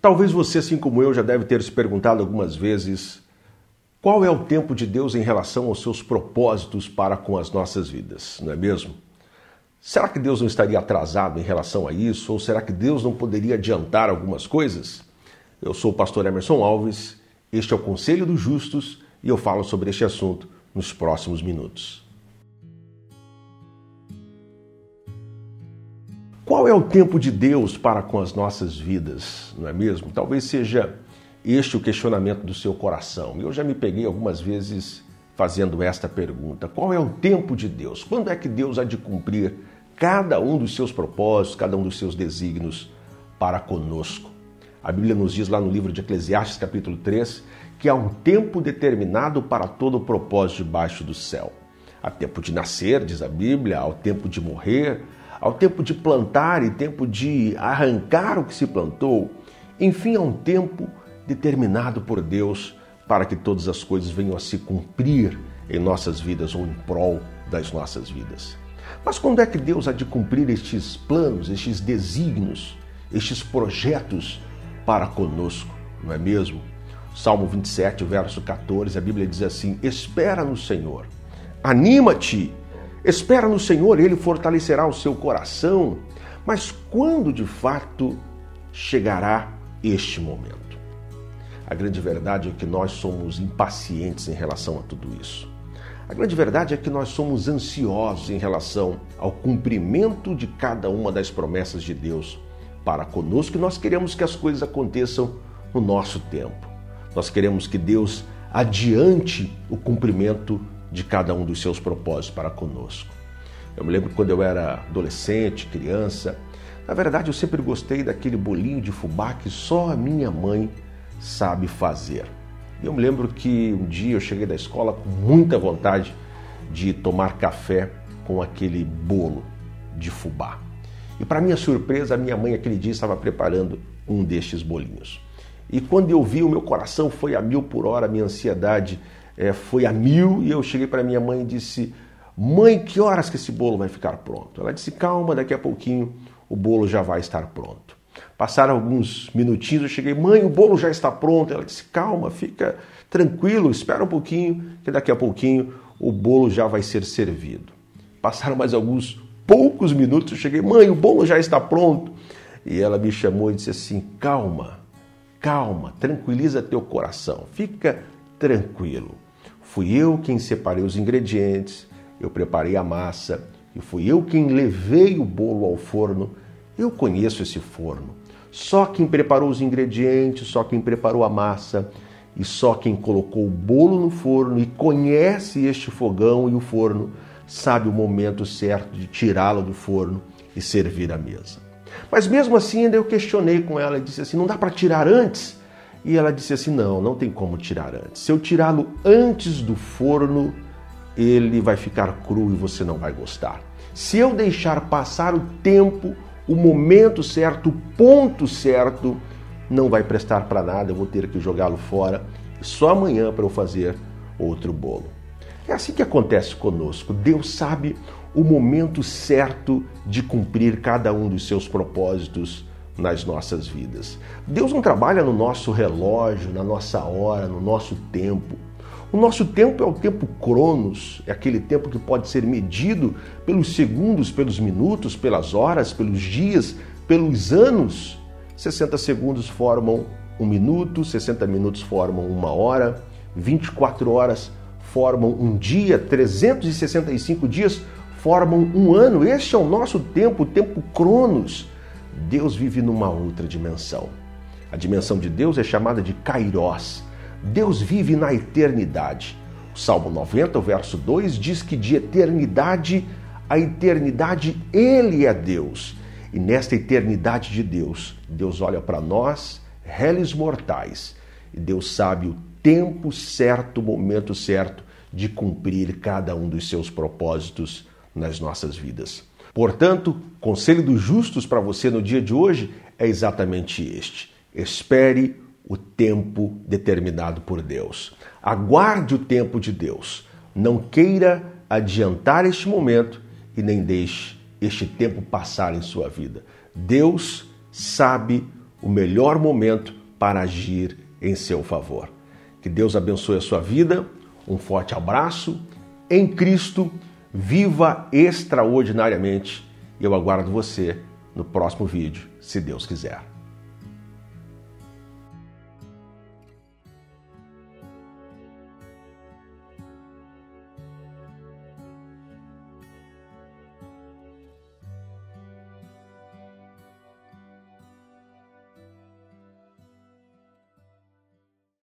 Talvez você, assim como eu, já deve ter se perguntado algumas vezes qual é o tempo de Deus em relação aos seus propósitos para com as nossas vidas, não é mesmo? Será que Deus não estaria atrasado em relação a isso? Ou será que Deus não poderia adiantar algumas coisas? Eu sou o pastor Emerson Alves, este é o Conselho dos Justos e eu falo sobre este assunto nos próximos minutos. Qual é o tempo de Deus para com as nossas vidas, não é mesmo? Talvez seja este o questionamento do seu coração. Eu já me peguei algumas vezes fazendo esta pergunta: qual é o tempo de Deus? Quando é que Deus há de cumprir cada um dos seus propósitos, cada um dos seus desígnios para conosco? A Bíblia nos diz lá no livro de Eclesiastes, capítulo 3, que há um tempo determinado para todo o propósito debaixo do céu. Há tempo de nascer, diz a Bíblia, há o tempo de morrer, ao tempo de plantar e tempo de arrancar o que se plantou. Enfim, há um tempo determinado por Deus para que todas as coisas venham a se cumprir em nossas vidas ou em prol das nossas vidas. Mas quando é que Deus há de cumprir estes planos, estes desígnios, estes projetos para conosco, não é mesmo? Salmo 27, verso 14, a Bíblia diz assim: Espera no Senhor, anima-te Espera no Senhor, ele fortalecerá o seu coração. Mas quando de fato chegará este momento? A grande verdade é que nós somos impacientes em relação a tudo isso. A grande verdade é que nós somos ansiosos em relação ao cumprimento de cada uma das promessas de Deus para conosco e nós queremos que as coisas aconteçam no nosso tempo. Nós queremos que Deus adiante o cumprimento de cada um dos seus propósitos para conosco. Eu me lembro quando eu era adolescente, criança, na verdade eu sempre gostei daquele bolinho de fubá que só a minha mãe sabe fazer. Eu me lembro que um dia eu cheguei da escola com muita vontade de tomar café com aquele bolo de fubá. E para minha surpresa, a minha mãe aquele dia estava preparando um destes bolinhos. E quando eu vi, o meu coração foi a mil por hora, a minha ansiedade é, foi a mil e eu cheguei para minha mãe e disse: Mãe, que horas que esse bolo vai ficar pronto? Ela disse: Calma, daqui a pouquinho o bolo já vai estar pronto. Passaram alguns minutinhos, eu cheguei: Mãe, o bolo já está pronto. Ela disse: Calma, fica tranquilo, espera um pouquinho, que daqui a pouquinho o bolo já vai ser servido. Passaram mais alguns poucos minutos, eu cheguei: Mãe, o bolo já está pronto. E ela me chamou e disse assim: Calma, calma, tranquiliza teu coração, fica tranquilo. Fui eu quem separei os ingredientes, eu preparei a massa e fui eu quem levei o bolo ao forno. Eu conheço esse forno. Só quem preparou os ingredientes, só quem preparou a massa e só quem colocou o bolo no forno e conhece este fogão e o forno sabe o momento certo de tirá-lo do forno e servir à mesa. Mas mesmo assim, ainda eu questionei com ela e disse assim: não dá para tirar antes? E ela disse assim: Não, não tem como tirar antes. Se eu tirá-lo antes do forno, ele vai ficar cru e você não vai gostar. Se eu deixar passar o tempo, o momento certo, o ponto certo, não vai prestar para nada, eu vou ter que jogá-lo fora só amanhã para eu fazer outro bolo. É assim que acontece conosco. Deus sabe o momento certo de cumprir cada um dos seus propósitos nas nossas vidas. Deus não trabalha no nosso relógio, na nossa hora, no nosso tempo. O nosso tempo é o tempo cronos, é aquele tempo que pode ser medido pelos segundos, pelos minutos, pelas horas, pelos dias, pelos anos. 60 segundos formam um minuto, 60 minutos formam uma hora, 24 horas formam um dia, 365 dias formam um ano. Este é o nosso tempo, o tempo cronos. Deus vive numa outra dimensão. A dimensão de Deus é chamada de Kairos. Deus vive na eternidade. O Salmo 90, verso 2 diz que de eternidade a eternidade ele é Deus. E nesta eternidade de Deus, Deus olha para nós, réis mortais, e Deus sabe o tempo certo, o momento certo de cumprir cada um dos seus propósitos nas nossas vidas. Portanto, conselho dos justos para você no dia de hoje é exatamente este: espere o tempo determinado por Deus. Aguarde o tempo de Deus. Não queira adiantar este momento e nem deixe este tempo passar em sua vida. Deus sabe o melhor momento para agir em seu favor. Que Deus abençoe a sua vida. Um forte abraço. Em Cristo, viva extraordinariamente. Eu aguardo você no próximo vídeo, se Deus quiser.